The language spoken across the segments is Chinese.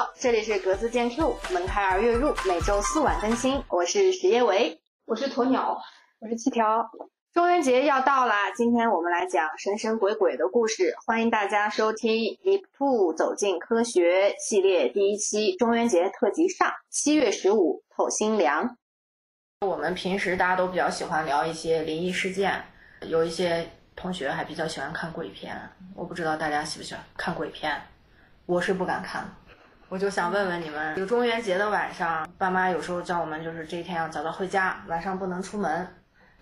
好，这里是格子间 Q，门开而月入，每周四晚更新。我是石叶维，我是鸵鸟，我是七条。中元节要到啦，今天我们来讲神神鬼鬼的故事，欢迎大家收听《Deep Two 走进科学》系列第一期中元节特辑上，七月十五透心凉。我们平时大家都比较喜欢聊一些灵异事件，有一些同学还比较喜欢看鬼片，我不知道大家喜不喜欢看鬼片，我是不敢看。我就想问问你们，这个中元节的晚上，爸妈有时候叫我们就是这一天要早早回家，晚上不能出门。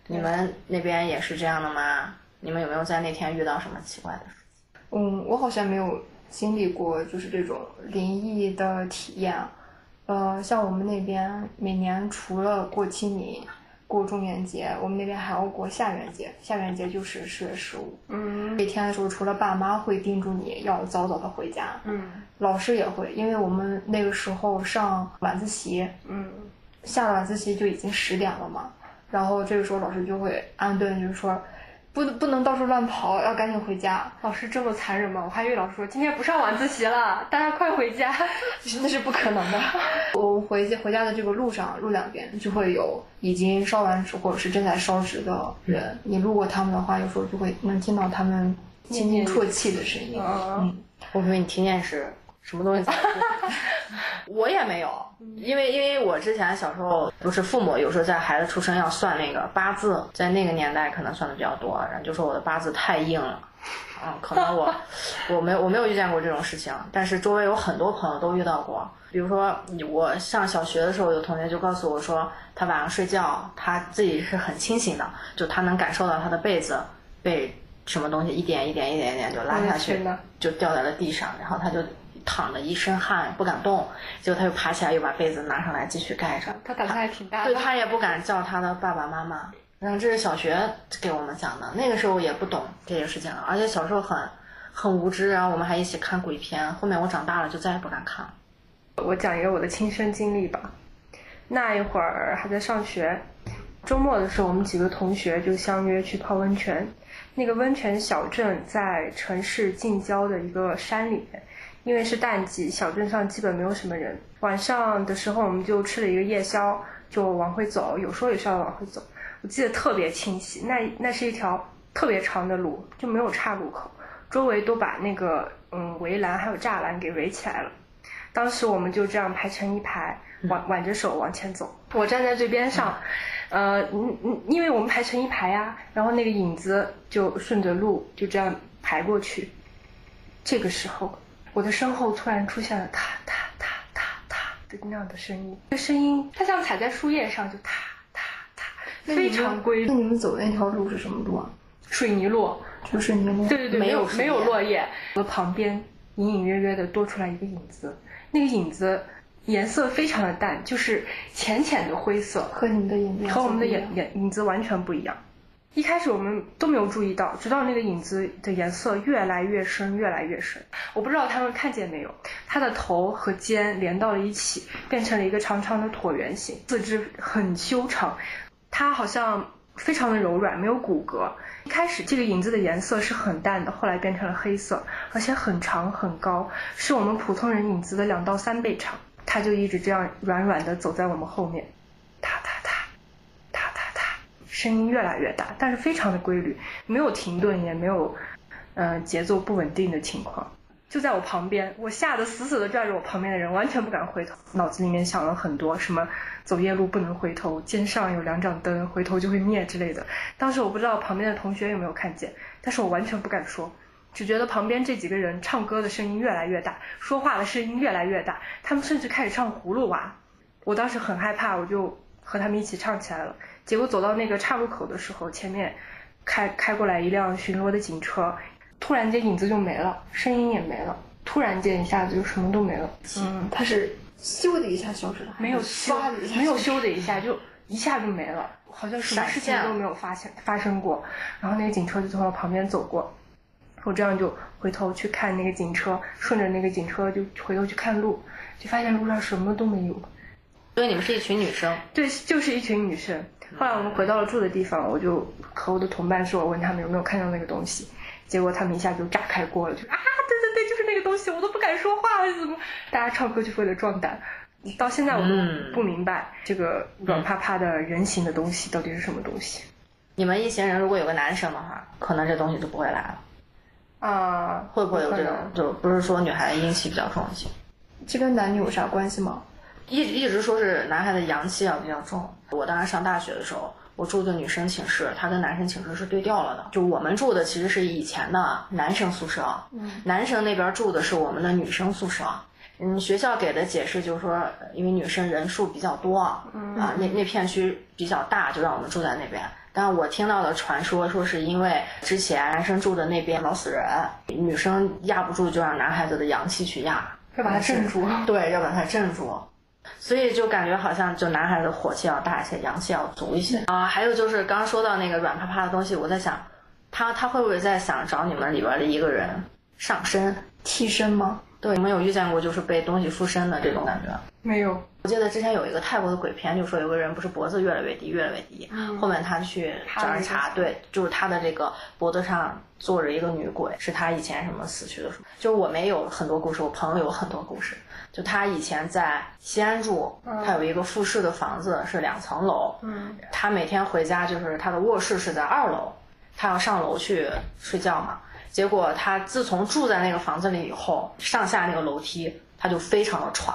你们那边也是这样的吗？你们有没有在那天遇到什么奇怪的事情？嗯，我好像没有经历过就是这种灵异的体验。呃，像我们那边每年除了过清明、过中元节，我们那边还要过下元节。下元节就是十月十五。嗯，那天的时候，除了爸妈会叮嘱你要早早的回家，嗯，老师也会，因为我们那个时候上晚自习，嗯，下了晚自习就已经十点了嘛，然后这个时候老师就会安顿，就是说。不不能到处乱跑，要赶紧回家。老师这么残忍吗？我还以为老师说今天不上晚自习了，大家快回家。那是不可能的。我回回家的这个路上，路两边就会有已经烧完纸或者是正在烧纸的人。你路过他们的话，有时候就会能听到他们轻轻啜泣的声音。嗯，我以为你听见是什么东西。我也没有，因为因为我之前小时候不是父母有时候在孩子出生要算那个八字，在那个年代可能算的比较多，然后就说我的八字太硬了，嗯，可能我 我没我没有遇见过这种事情，但是周围有很多朋友都遇到过，比如说我上小学的时候，有同学就告诉我说，他晚上睡觉他自己是很清醒的，就他能感受到他的被子被什么东西一点一点一点一点就拉下去，就掉在了地上，然后他就。躺着一身汗不敢动，结果他又爬起来又把被子拿上来继续盖着。他胆子还挺大。对他也不敢叫他的爸爸妈妈。然后这是小学给我们讲的，那个时候也不懂这些事情了，而且小时候很很无知。然后我们还一起看鬼片。后面我长大了就再也不敢看了。我讲一个我的亲身经历吧。那一会儿还在上学，周末的时候我们几个同学就相约去泡温泉。那个温泉小镇在城市近郊的一个山里面。因为是淡季，小镇上基本没有什么人。晚上的时候，我们就吃了一个夜宵，就往回走。有说有笑的往回走，我记得特别清晰。那那是一条特别长的路，就没有岔路口，周围都把那个嗯围栏还有栅栏给围起来了。当时我们就这样排成一排，挽挽着手往前走。我站在最边上，呃，嗯嗯，因为我们排成一排呀，然后那个影子就顺着路就这样排过去。这个时候。我的身后突然出现了踏踏踏踏踏的那样的声音，这声音它像踩在树叶上，就踏踏踏，非常规律。那你们走的那条路是什么路啊？水泥路，就水泥路。对对对，没有没有落叶。我旁边隐隐约约的多出来一个影子，那个影子颜色非常的淡，就是浅浅的灰色，和你们的影子和我们的影影影子完全不一样。一开始我们都没有注意到，直到那个影子的颜色越来越深，越来越深。我不知道他们看见没有，它的头和肩连到了一起，变成了一个长长的椭圆形，四肢很修长，它好像非常的柔软，没有骨骼。一开始这个影子的颜色是很淡的，后来变成了黑色，而且很长很高，是我们普通人影子的两到三倍长。它就一直这样软软的走在我们后面。声音越来越大，但是非常的规律，没有停顿，也没有，嗯，节奏不稳定的情况。就在我旁边，我吓得死死的拽着我旁边的人，完全不敢回头，脑子里面想了很多，什么走夜路不能回头，肩上有两盏灯，回头就会灭之类的。当时我不知道旁边的同学有没有看见，但是我完全不敢说，只觉得旁边这几个人唱歌的声音越来越大，说话的声音越来越大，他们甚至开始唱葫芦娃。我当时很害怕，我就和他们一起唱起来了。结果走到那个岔路口的时候，前面开开过来一辆巡逻的警车，突然间影子就没了，声音也没了，突然间一下子就什么都没了。嗯，它是咻的一下消失了，没有咻，没有咻的一下就一下就没了，好像什么事情都没有发现发生过。然后那个警车就从我旁边走过，我这样就回头去看那个警车，顺着那个警车就回头去看路，就发现路上什么都没有。所以你们是一群女生？对，就是一群女生。后来我们回到了住的地方，我就和我的同伴说，我问他们有没有看到那个东西，结果他们一下就炸开锅了，就啊，对对对，就是那个东西，我都不敢说话了，怎么？大家唱歌就是为了壮胆。到现在我嗯都不明白这个软趴趴的人形的东西到底是什么东西你们一行人如果有个男生的话，可能这东西就不会来了。啊？会不会有这种？就不是说女孩阴气比较重一些，这跟男女有啥关系吗？一一直说是男孩的阳气啊比较重。我当时上大学的时候，我住的女生寝室，他跟男生寝室是对调了的。就我们住的其实是以前的男生宿舍，男生那边住的是我们的女生宿舍。嗯，学校给的解释就是说，因为女生人数比较多，啊，那那片区比较大，就让我们住在那边。但我听到的传说说是因为之前男生住的那边老死人，女生压不住就让男孩子的阳气去压，要把他镇住。对，要把他镇住。所以就感觉好像就男孩子火气要大一些，阳气要足一些啊。还有就是刚刚说到那个软趴趴的东西，我在想，他他会不会在想找你们里边的一个人上身？替身吗？对，你们有遇见过就是被东西附身的这种感觉？没有，我记得之前有一个泰国的鬼片，就说有个人不是脖子越来越低，越来越低，后面他去找人查，对，就是他的这个脖子上坐着一个女鬼，是他以前什么死去的时候。就是我没有很多故事，我朋友有很多故事。就他以前在西安住，他有一个复式的房子，是两层楼。嗯，他每天回家就是他的卧室是在二楼，他要上楼去睡觉嘛。结果他自从住在那个房子里以后，上下那个楼梯他就非常的喘，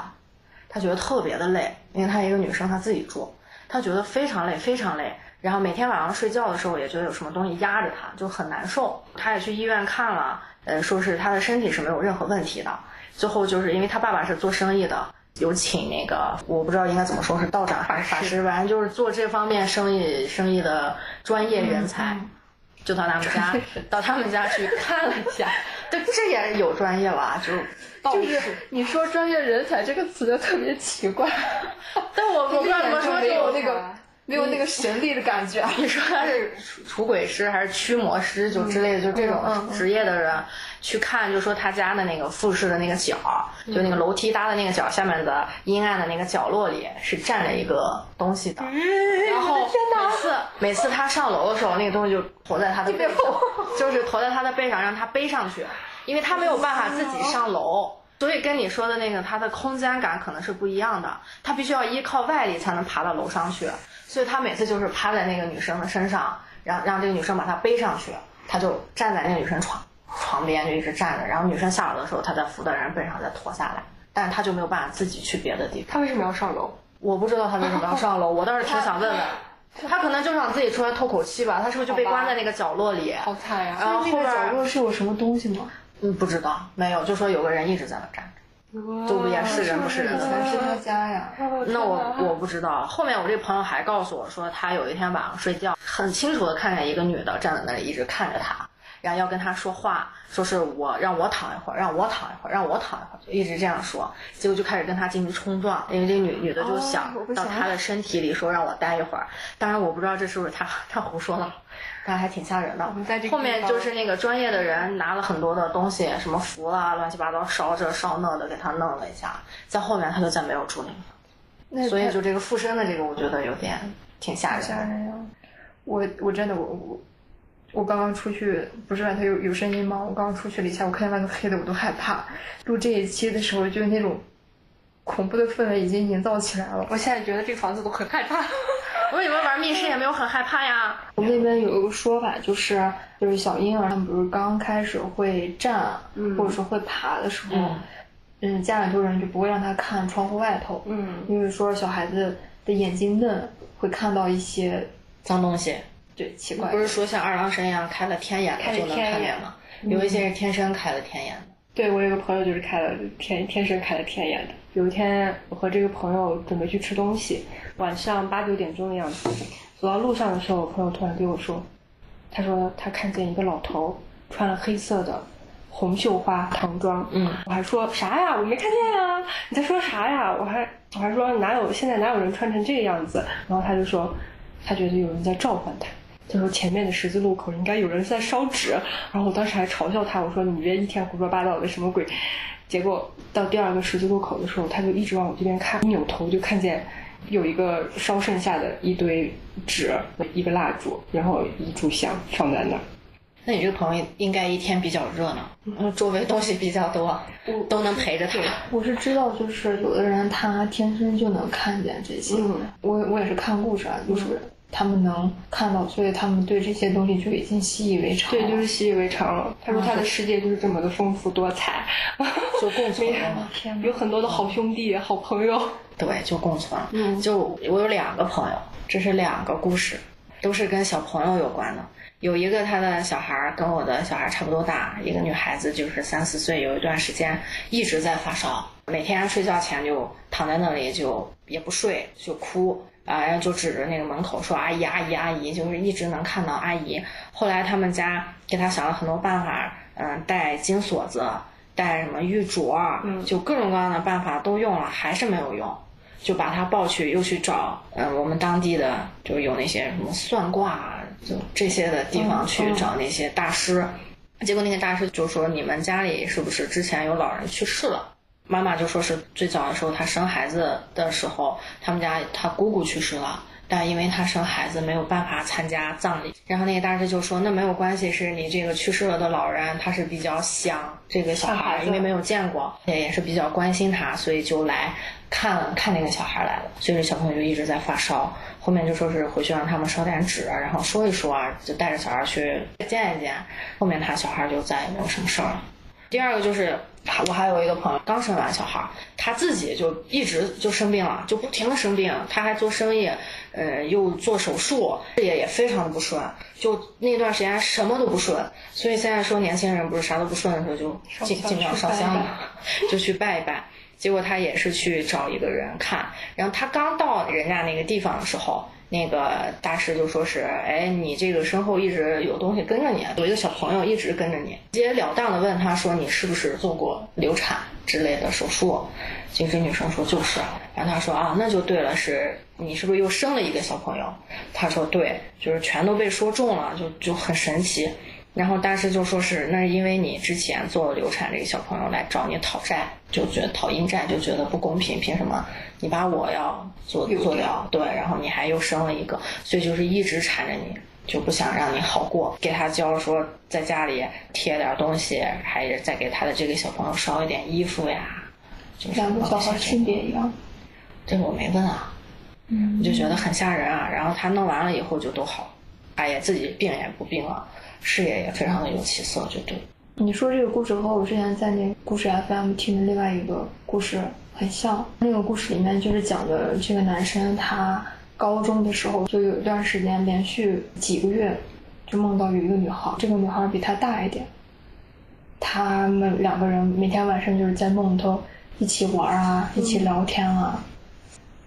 他觉得特别的累，因为她一个女生，她自己住，她觉得非常累，非常累。然后每天晚上睡觉的时候也觉得有什么东西压着她，就很难受。她也去医院看了，呃，说是他的身体是没有任何问题的。最后就是因为他爸爸是做生意的，有请那个我不知道应该怎么说是道长还是法师，反正就是做这方面生意生意的专业人才。就到他们家，到他们家去看了一下，对，这也有专业吧，就就是。你说专业人才这个词就特别奇怪，但我 我不知道怎么说，就有就那个没有那个神力的感觉。你说他是除除鬼师还是驱魔师，就之类的，就这种职业的人去看，就说他家的那个复式的那个角，就那个楼梯搭的那个角下面的阴暗的那个角落里是站着一个东西的。然后每次每次他上楼的时候，那个东西就驮在他的背上，就是驮在他的背上，让他背上去，因为他没有办法自己上楼。所以跟你说的那个，他的空间感可能是不一样的，他必须要依靠外力才能爬到楼上去。所以他每次就是趴在那个女生的身上，让让这个女生把他背上去，他就站在那个女生床床边就一直站着，然后女生下楼的时候，他再扶在人背上再拖下来，但是他就没有办法自己去别的地方。他为什么要上楼？我不知道他为什么要上楼，我倒是挺想问问。他可能就想自己出来透口气吧，他是不是就被关在那个角落里？好惨呀！然后后边角落是有什么东西吗？嗯不知道，没有，就说有个人一直在那站着，就也是人不是人以。前是他家呀。那我我不知道。后面我这朋友还告诉我说，他有一天晚上睡觉，很清楚的看见一个女的站在那里，一直看着他，然后要跟他说话，说是我让我躺一会儿，让我躺一会儿，让我躺一会儿，就一直这样说。结果就开始跟他进行冲撞，因为这女女的就想到他的身体里说让我待一会儿。当然我不知道这是不是他他胡说的。但还挺吓人的。们在这后面就是那个专业的人拿了很多的东西，什么符啊，乱七八糟烧这烧那的，给他弄了一下。在后面他就再没有住那个。所以就这个附身的这个，我觉得有点挺吓人的。吓人呀！我我真的我我我刚刚出去，不是外头有有声音吗？我刚刚出去了一下，我看见外头黑的，我都害怕。录这一期的时候，就那种恐怖的氛围已经营造起来了。我现在觉得这房子都很害怕。我你们玩密室也没有很害怕呀。我们那边有一个说法，就是就是小婴儿他们不是刚开始会站、或者说会爬的时候，嗯家里头人就不会让他看窗户外头，嗯，因为说小孩子的眼睛嫩，会看到一些脏东西，对奇怪不是说像二郎神一样开了天眼开了就能看见吗？有一些是天生开了天眼的。对我有个朋友就是开了天天生开了天眼的。有一天我和这个朋友准备去吃东西，晚上八九点钟的样子，走到路上的时候，我朋友突然对我说，他说他看见一个老头穿了黑色的红绣花唐装，嗯，我还说啥呀？我没看见呀！你在说啥呀？我还我还说哪有现在哪有人穿成这个样子？然后他就说，他觉得有人在召唤他。他说前面的十字路口应该有人在烧纸，然后我当时还嘲笑他，我说你别一天胡说八道的什么鬼。结果到第二个十字路口的时候，他就一直往我这边看，一扭头就看见有一个烧剩下的一堆纸、一个蜡烛，然后一炷香放在那儿。那你这个朋友应该一天比较热闹，嗯，周围东西比较多，都能陪着他。我是知道，就是有的人他天生就能看见这些。嗯我我也是看故事啊，就是他们能看到，所以他们对这些东西就已经习以为常了。对，就是习以为常了。他说他的世界就是这么的丰富多彩，就共存 有很多的好兄弟、好朋友。对，就共存。嗯就我有两个朋友，这是两个故事，都是跟小朋友有关的。有一个他的小孩儿跟我的小孩差不多大，一个女孩子就是三四岁，有一段时间一直在发烧，每天睡觉前就躺在那里就也不睡就哭。啊，然后就指着那个门口说：“阿姨，阿姨，阿姨！”就是一直能看到阿姨。后来他们家给他想了很多办法，嗯，戴金锁子，戴什么玉镯，嗯就各种各样的办法都用了，还是没有用。就把他抱去，又去找，嗯，我们当地的就有那些什么算卦，啊就这些的地方去找那些大师。结果那个大师就说：“你们家里是不是之前有老人去世了？”妈妈就说是最早的时候，她生孩子的时候，他们家她姑姑去世了。但因为她生孩子没有办法参加葬礼，然后那个大师就说：“那没有关系，是你这个去世了的老人，他是比较想这个小孩，因为没有见过，也也是比较关心他，所以就来看看那个小孩来了。所以这小朋友就一直在发烧，后面就说是回去让他们烧点纸，然后说一说啊，就带着小孩去见一见。后面他小孩就再也没有什么事儿了。第二个就是我还有一个朋友刚生完小孩儿，他自己就一直就生病了，就不停的生病。他还做生意，呃，又做手术，事业也非常的不顺，就那段时间什么都不顺。所以现在说年轻人不是啥都不顺的时候就尽尽量烧香嘛，就去拜一拜。结果他也是去找一个人看，然后他刚到人家那个地方的时候，那个大师就说是，哎，你这个身后一直有东西跟着你，有一个小朋友一直跟着你，直截了当的问他说你是不是做过流产之类的手术？精神女生说就是，然后他说啊，那就对了，是你是不是又生了一个小朋友？他说对，就是全都被说中了，就就很神奇。然后大师就说是那是因为你之前做了流产，这个小朋友来找你讨债，就觉得讨阴债，就觉得不公平，凭什么你把我要做做掉？对，然后你还又生了一个，所以就是一直缠着你，就不想让你好过。给他教说在家里贴点东西，还是再给他的这个小朋友烧一点衣服呀，就是两个小孩性别一样。这个我没问啊，嗯我就觉得很吓人啊。然后他弄完了以后就都好，哎呀，自己病也不病了，事业也非常的有起色，就对。你说这个故事和我之前在那故事 FM 听的另外一个故事很像。那个故事里面就是讲的这个男生，他高中的时候就有一段时间连续几个月就梦到有一个女孩，这个女孩比他大一点。他们两个人每天晚上就是在梦里头一起玩啊，一起聊天啊。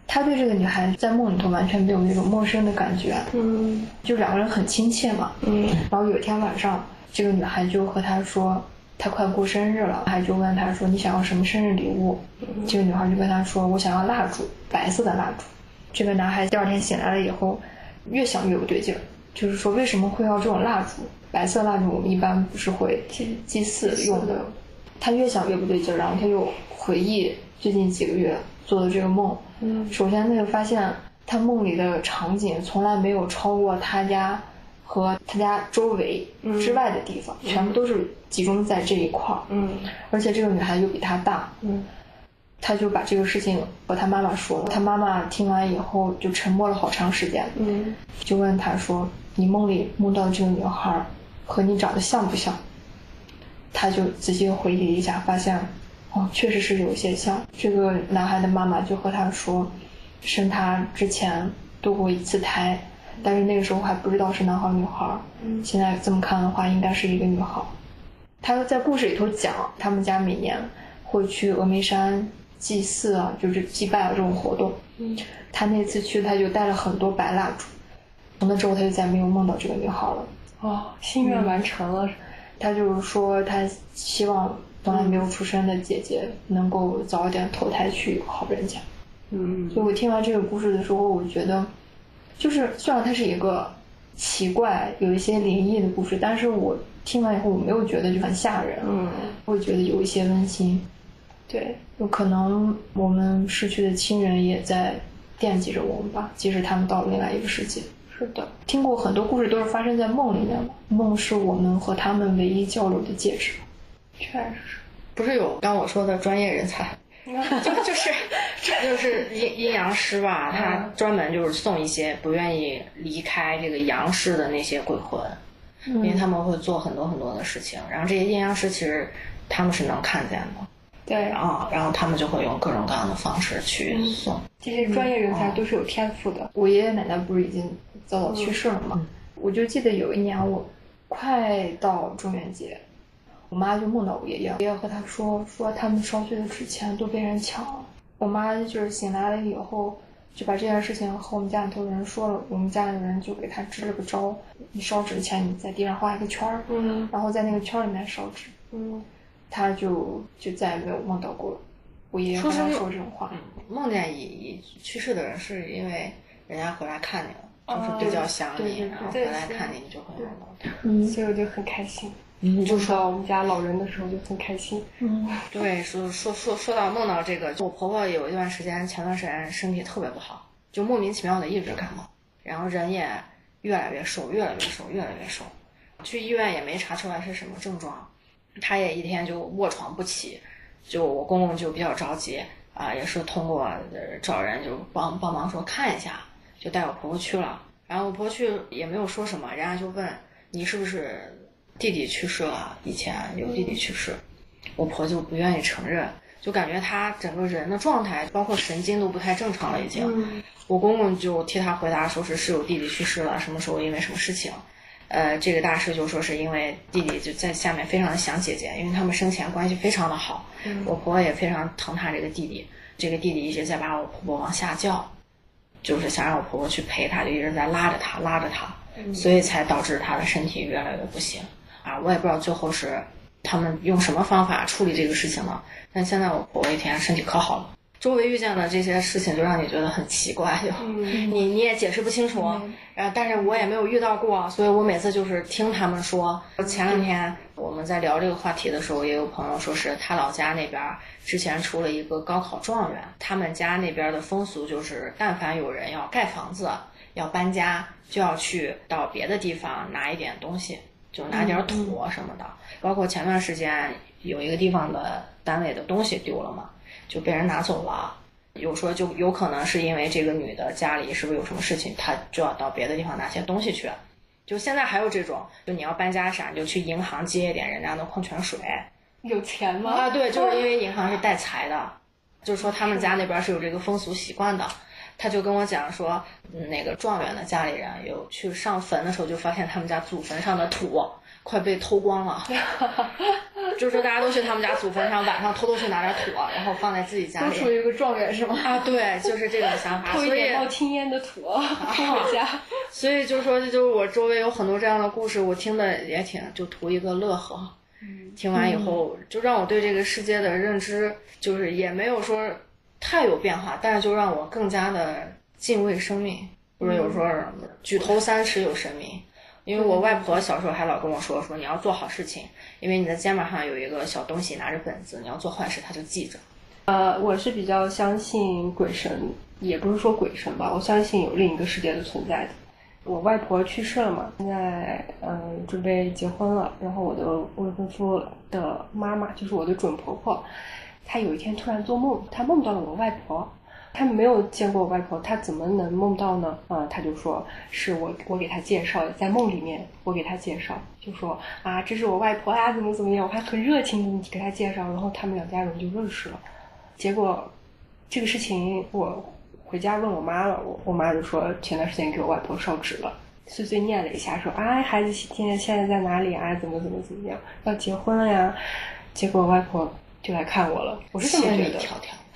他对这个女孩在梦里头完全没有那种陌生的感觉，嗯就两个人很亲切嘛。嗯然后有一天晚上，这个女孩就和他说，她快过生日了，还就问他说你想要什么生日礼物？这个女孩就跟他说，我想要蜡烛，白色的蜡烛。这个男孩第二天醒来了以后，越想越不对劲儿，就是说为什么会要这种蜡烛？白色蜡烛我们一般不是会祭祭祀用的。他越想越不对劲儿，然后他又回忆最近几个月做的这个梦。嗯首先，他就发现他梦里的场景从来没有超过他家和他家周围之外的地方，全部都是集中在这一块儿。嗯而且这个女孩又比他大，嗯他就把这个事情和他妈妈说了。他妈妈听完以后就沉默了好长时间，嗯就问他说：“你梦里梦到这个女孩和你长得像不像？”他就仔细回忆一下，发现哦，确实是有些像。这个男孩的妈妈就和他说，生他之前堕过一次胎，但是那个时候还不知道是男孩女孩。嗯现在这么看的话，应该是一个女孩。他在故事里头讲，他们家每年会去峨眉山祭祀啊，就是祭拜啊这种活动。嗯他那次去，他就带了很多白蜡烛。从那之后，他就再没有梦到这个女孩了。哦，心愿完成了。他就是说，他希望从来没有出生的姐姐能够早一点投胎去好人家。嗯所以我听完这个故事的时候，我觉得，就是虽然它是一个奇怪、有一些灵异的故事，但是我听完以后，我没有觉得就很吓人，嗯，会觉得有一些温馨。对，有可能我们逝去的亲人也在惦记着我们吧，即使他们到了另外一个世界。是的，听过很多故事都是发生在梦里面嘛，梦是我们和他们唯一交流的介质。确实。不是有刚我说的专业人才，就就是这就是阴阴阳师吧，他专门就是送一些不愿意离开这个阳世的那些鬼魂，因为他们会做很多很多的事情，然后这些阴阳师其实他们是能看见的，对，然后然后他们就会用各种各样的方式去送。这些专业人才都是有天赋的。我爷爷奶奶不是已经早早去世了嘛，我就记得有一年我快到中元节。我妈就梦到我爷爷，爷爷和她说说他们烧碎的纸钱都被人抢了。我妈就是醒来了以后，就把这件事情和我们家里头人说了。我们家里人就给她支了个招，你烧纸钱，你在地上画一个圈儿，嗯然后在那个圈儿里面烧纸。嗯，她就就再也没有梦到过我爷爷和她说这种话。梦见已已去世的人，是因为人家回来看你了，就是比较想你，然后回来看你，你就会梦到他。嗯所以我就很开心。嗯，就说到我们家老人的时候就很开心。嗯。对，说说说说到梦到这个，就我婆婆有一段时间，前段时间身体特别不好，就莫名其妙的一直感冒，然后人也越来越瘦，越来越瘦，越来越瘦，去医院也没查出来是什么症状，她也一天就卧床不起，就我公公就比较着急啊、也是通过呃找人就帮帮忙说看一下，就带我婆婆去了，然后我婆婆去也没有说什么，人家就问你是不是弟弟去世了，以前有弟弟去世。我婆就不愿意承认，就感觉她整个人的状态，包括神经都不太正常了已经。嗯我公公就替她回答说是是有弟弟去世了，什么时候因为什么事情。呃，这个大师就说是因为弟弟就在下面非常的想姐姐，因为他们生前关系非常的好，我婆婆也非常疼她这个弟弟，这个弟弟一直在把我婆婆往下叫，就是想让我婆婆去陪他，就一直在拉着他拉着她，所以才导致她的身体越来越不行啊！我也不知道最后是他们用什么方法处理这个事情了，但现在我婆婆一天身体可好了。周围遇见的这些事情就让你觉得很奇怪，就、你你也解释不清楚，然后但是我也没有遇到过，所以我每次就是听他们说。前两天我们在聊这个话题的时候，也有朋友说是他老家那边之前出了一个高考状元，他们家那边的风俗就是，但凡有人要盖房子、要搬家，就要去到别的地方拿一点东西，就拿点土什么的。包括前段时间有一个地方的单位的东西丢了嘛。就被人拿走了。有说就有可能是因为这个女的家里是不是有什么事情，她就要到别的地方拿些东西去。就现在还有这种，就你要搬家啥，你就去银行接一点人家的矿泉水。有钱吗？啊，对，就是因为银行是带财的，就是说他们家那边是有这个风俗习惯的。他就跟我讲说，嗯那个状元的家里人有去上坟的时候，就发现他们家祖坟上的土快被偷光了，就是说大家都去他们家祖坟上晚上偷偷去拿点土，然后放在自己家里。都属于一个状元是吗？啊，对，就是这种想法，偷一所以点冒青烟的土 背回家。所以就说，就是我周围有很多这样的故事，我听的也挺就图一个乐呵。听完以后，就让我对这个世界的认知，就是也没有说太有变化，但是就让我更加的敬畏生命。不是有说举头三尺有神明，因为我外婆小时候还老跟我说说你要做好事情，因为你的肩膀上有一个小东西拿着本子，你要做坏事他就记着。呃，我是比较相信鬼神，也不是说鬼神吧，我相信有另一个世界的存在的。我外婆去世了嘛，现在嗯准备结婚了，然后我的未婚夫的妈妈就是我的准婆婆，他有一天突然做梦，他梦到了我外婆。他没有见过我外婆，他怎么能梦到呢？啊、他就说是我我给他介绍，在梦里面我给他介绍，就说啊这是我外婆啊，怎么怎么样，我还很热情的给他介绍，然后他们两家人就认识了。结果这个事情我回家问我妈了，我我妈就说前段时间给我外婆烧纸了，碎碎念了一下，说啊孩子现在现在在哪里啊？怎么怎么怎么样？要结婚了呀？结果外婆就来看我了，我是这么觉得。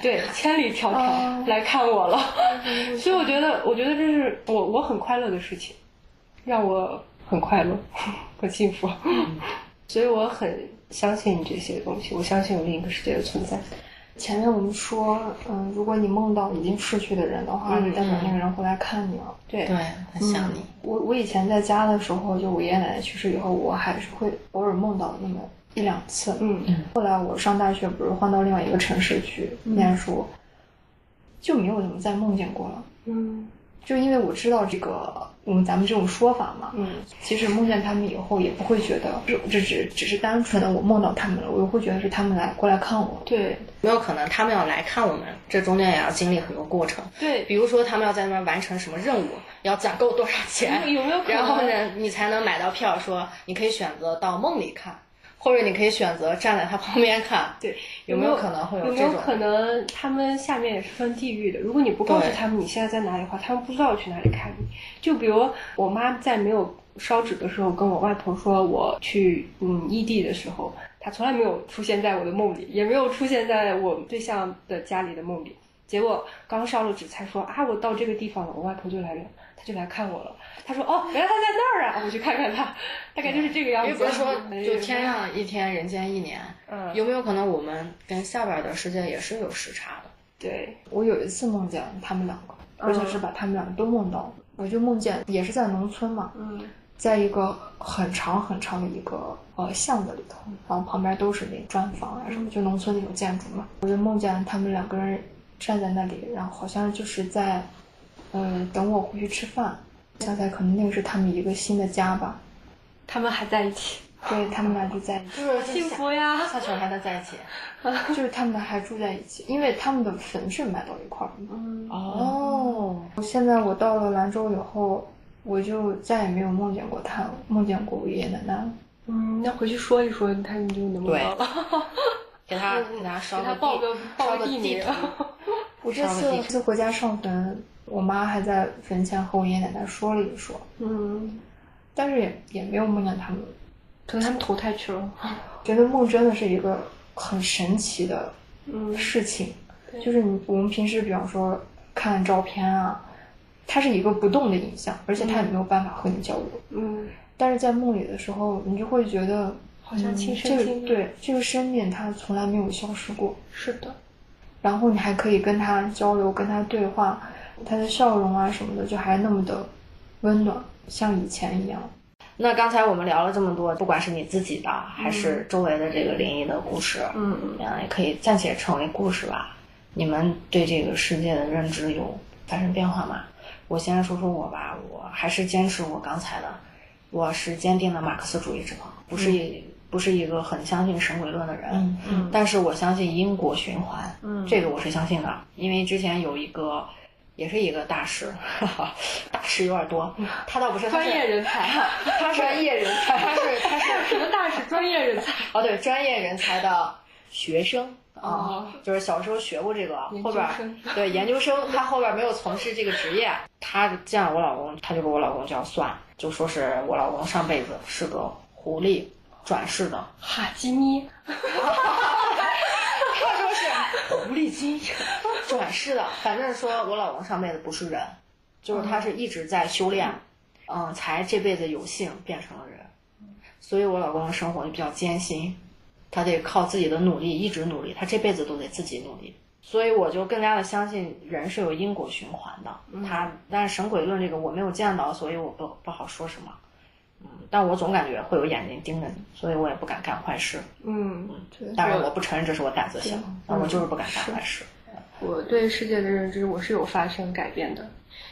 对，千里迢迢来看我了，所以我觉得，我觉得这是我我很快乐的事情，让我很快乐，很幸福，所以我很相信这些东西，我相信有另一个世界的存在。前面我们说，嗯，如果你梦到已经逝去的人的话，嗯就代表那个人会来看你了。对对，很想你。我我以前在家的时候，就我爷爷奶奶去世以后，我还是会偶尔梦到那么一两次。嗯后来我上大学不是换到另外一个城市去念书，就没有怎么再梦见过了。嗯就因为我知道这个，嗯，咱们这种说法嘛，嗯，其实梦见他们以后也不会觉得这这只只是单纯的我梦到他们了，我会觉得是他们来过来看我。对没有可能他们要来看我们，这中间也要经历很多过程。对，比如说他们要在那边完成什么任务，要攒够多少钱，有没有可能然后呢，你才能买到票？说你可以选择到梦里看，或者你可以选择站在他旁边看。对，有没有可能会有这种？没有可能他们下面也是分地域的？如果你不告诉他们你现在在哪里的话，他们不知道去哪里看你。就比如我妈在没有烧纸的时候，跟我外婆说我去嗯异地的时候，她从来没有出现在我的梦里，也没有出现在我对象的家里的梦里。结果刚烧了纸才说啊，我到这个地方了，我外婆就来了，她就来看我了。她说哦，原来他在那儿啊，我去看看他，大概就是这个样子。因为不是说就天上一天，人间一年，嗯有没有可能我们跟下边的世界也是有时差的？对，我有一次梦见他们两个，而且是把他们两个都梦到了。我就梦见也是在农村嘛，嗯在一个很长很长的一个呃巷子里头，然后旁边都是那砖房啊什么，就农村那种建筑嘛。我就梦见他们两个人站在那里，然后好像就是在，呃，等我回去吃饭。想起来可能那个是他们一个新的家吧，他们还在一起，对他们俩就在一起，就是幸福呀！下球还在在一起。就是他们还住在一起，因为他们的坟是埋到一块儿的嘛。嗯哦，现在我到了兰州以后，我就再也没有梦见过他，梦见过我爷爷奶奶了。嗯，那回去说一说，他你就能梦到了。给他 给他烧给他个报个地报烧个个地名。我这次这次回家上坟，我妈还在坟前和我爷爷奶奶说了一说，嗯，但是也也没有梦见他们。可能他们投胎去了。觉得梦真的是一个很神奇的嗯事情，就是你我们平时比方说看照片啊，它是一个不动的影像，而且它也没有办法和你交流。嗯，但是在梦里的时候，你就会觉得好像亲身这经历个对这个生命它从来没有消失过，是的。然后你还可以跟他交流，跟他对话，他的笑容啊什么的，就还那么的温暖，像以前一样。那刚才我们聊了这么多，不管是你自己的还是周围的这个灵异的故事，嗯嗯，也可以暂且称为故事吧。你们对这个世界的认知有发生变化吗？我先说说我吧，我还是坚持我刚才的，我是坚定的马克思主义者，不是一、不是一个很相信神鬼论的人，嗯嗯但是我相信因果循环，嗯这个我是相信的，因为之前有一个。也是一个大师，哈哈，大师有点多，他倒不是他专业人才，他是专业人才，他是他是什么大师？专业人才。哦，对，专业人才的学生啊、哦就是小时候学过这个，后边儿 对研究生，他后边儿没有从事这个职业，他见了我老公，他就给我老公就要算，就说是我老公上辈子是个狐狸转世的，哈基米，他说是狐狸精转世的，反正说我老公上辈子不是人，就是他是一直在修炼，嗯，才这辈子有幸变成了人，所以我老公的生活就比较艰辛，他得靠自己的努力一直努力，他这辈子都得自己努力。所以我就更加的相信人是有因果循环的，他但是神鬼论这个我没有见到，所以我不不好说什么，嗯，但我总感觉会有眼睛盯着你，所以我也不敢干坏事。嗯，对当然，我不承认这是我胆子小，但我就是不敢干坏事。我对世界的认知我是有发生改变的。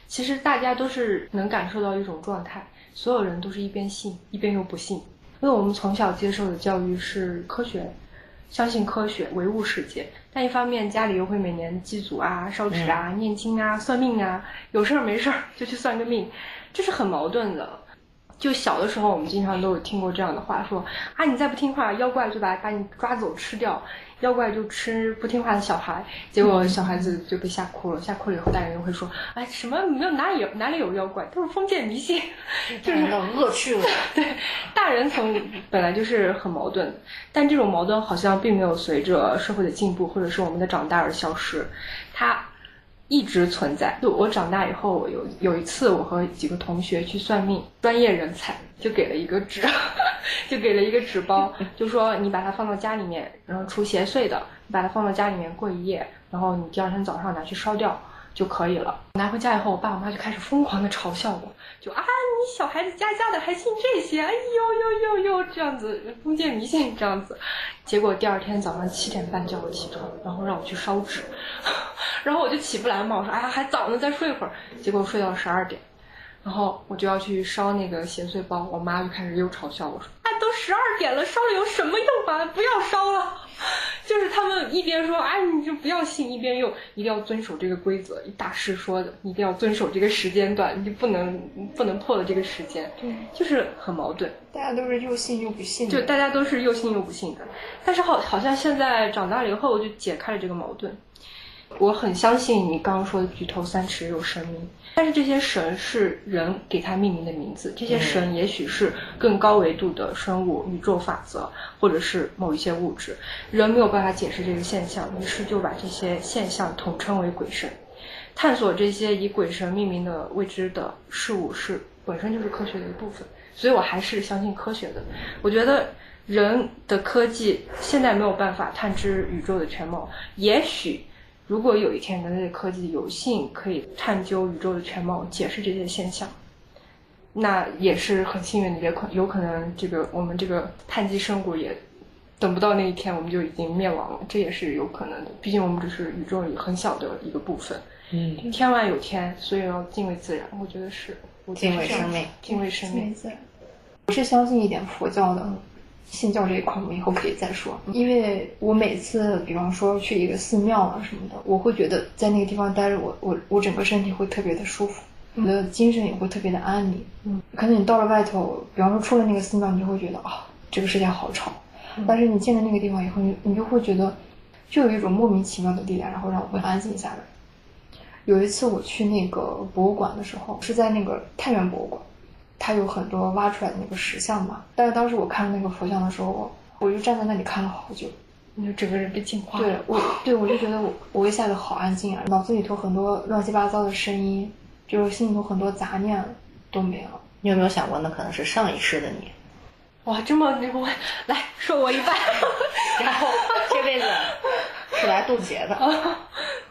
其实大家都是能感受到一种状态，所有人都是一边信一边又不信，因为我们从小接受的教育是科学，相信科学，唯物世界。但一方面家里又会每年祭祖啊、烧纸啊、念经啊、算命啊，有事儿没事儿就去算个命，这是很矛盾的。就小的时候，我们经常都有听过这样的话，说啊，你再不听话，妖怪就把把你抓走吃掉，妖怪就吃不听话的小孩。结果小孩子就被吓哭了，吓哭了以后，大人又会说，哎，什么没有哪里有哪里有妖怪，都是封建迷信。这人的恶趣味，对，大人从本来就是很矛盾，但这种矛盾好像并没有随着社会的进步或者是我们的长大而消失，它一直存在。就我长大以后，我有有一次，我和几个同学去算命，专业人才就给了一个纸，就给了一个纸包，就说你把它放到家里面，然后除邪祟的，你把它放到家里面过一夜，然后你第二天早上拿去烧掉。就可以了。拿回家以后，我爸我妈就开始疯狂的嘲笑我，就啊，你小孩子家家的还信这些，哎呦呦呦呦，这样子封建迷信这样子。结果第二天早上七点半叫我起床，然后让我去烧纸，然后我就起不来嘛，我说哎呀还早呢，再睡会儿。结果睡到十二点，然后我就要去烧那个咸碎包，我妈就开始又嘲笑我说，哎都十二点了，烧了有什么用啊？不要烧了。就是他们一边说哎你就不要信，一边又一定要遵守这个规则。大师说的，一定要遵守这个时间段，你就不能不能破了这个时间。对，就是很矛盾。大家都是又信又不信的。就大家都是又信又不信的，但是好好像现在长大了以后，我就解开了这个矛盾。我很相信你刚刚说的举头三尺有神明，但是这些神是人给他命名的名字，这些神也许是更高维度的生物、宇宙法则，或者是某一些物质，人没有办法解释这个现象，于是就把这些现象统称为鬼神。探索这些以鬼神命名的未知的事物是本身就是科学的一部分，所以我还是相信科学的。我觉得人的科技现在没有办法探知宇宙的全貌，也许。如果有一天人类的科技有幸可以探究宇宙的全貌，解释这些现象，那也是很幸运的，也可有可能这个我们这个碳基生物也等不到那一天，我们就已经灭亡了，这也是有可能的。毕竟我们只是宇宙里很小的一个部分。嗯，天外有天，所以要敬畏自然。我觉得是敬畏生命，敬畏生命。我是相信一点佛教的。信教这一块，我们以后可以再说。因为我每次，比方说去一个寺庙啊什么的，我会觉得在那个地方待着，我我我整个身体会特别的舒服，我的精神也会特别的安宁。嗯，可能你到了外头，比方说出了那个寺庙，你就会觉得啊，这个世界好吵。但是你进了那个地方以后，你你就会觉得，就有一种莫名其妙的力量，然后让我会安静下来。有一次我去那个博物馆的时候，是在那个太原博物馆。它有很多挖出来的那个石像嘛，但是当时我看那个佛像的时候，我就站在那里看了好久，你就整个人被净化了。对，我对我就觉得我我一下子好安静啊，脑子里头很多乱七八糟的声音，就是心里头很多杂念都没了。你有没有想过，那可能是上一世的你？哇，这么牛！来说我一半，然后这辈子是来渡劫的。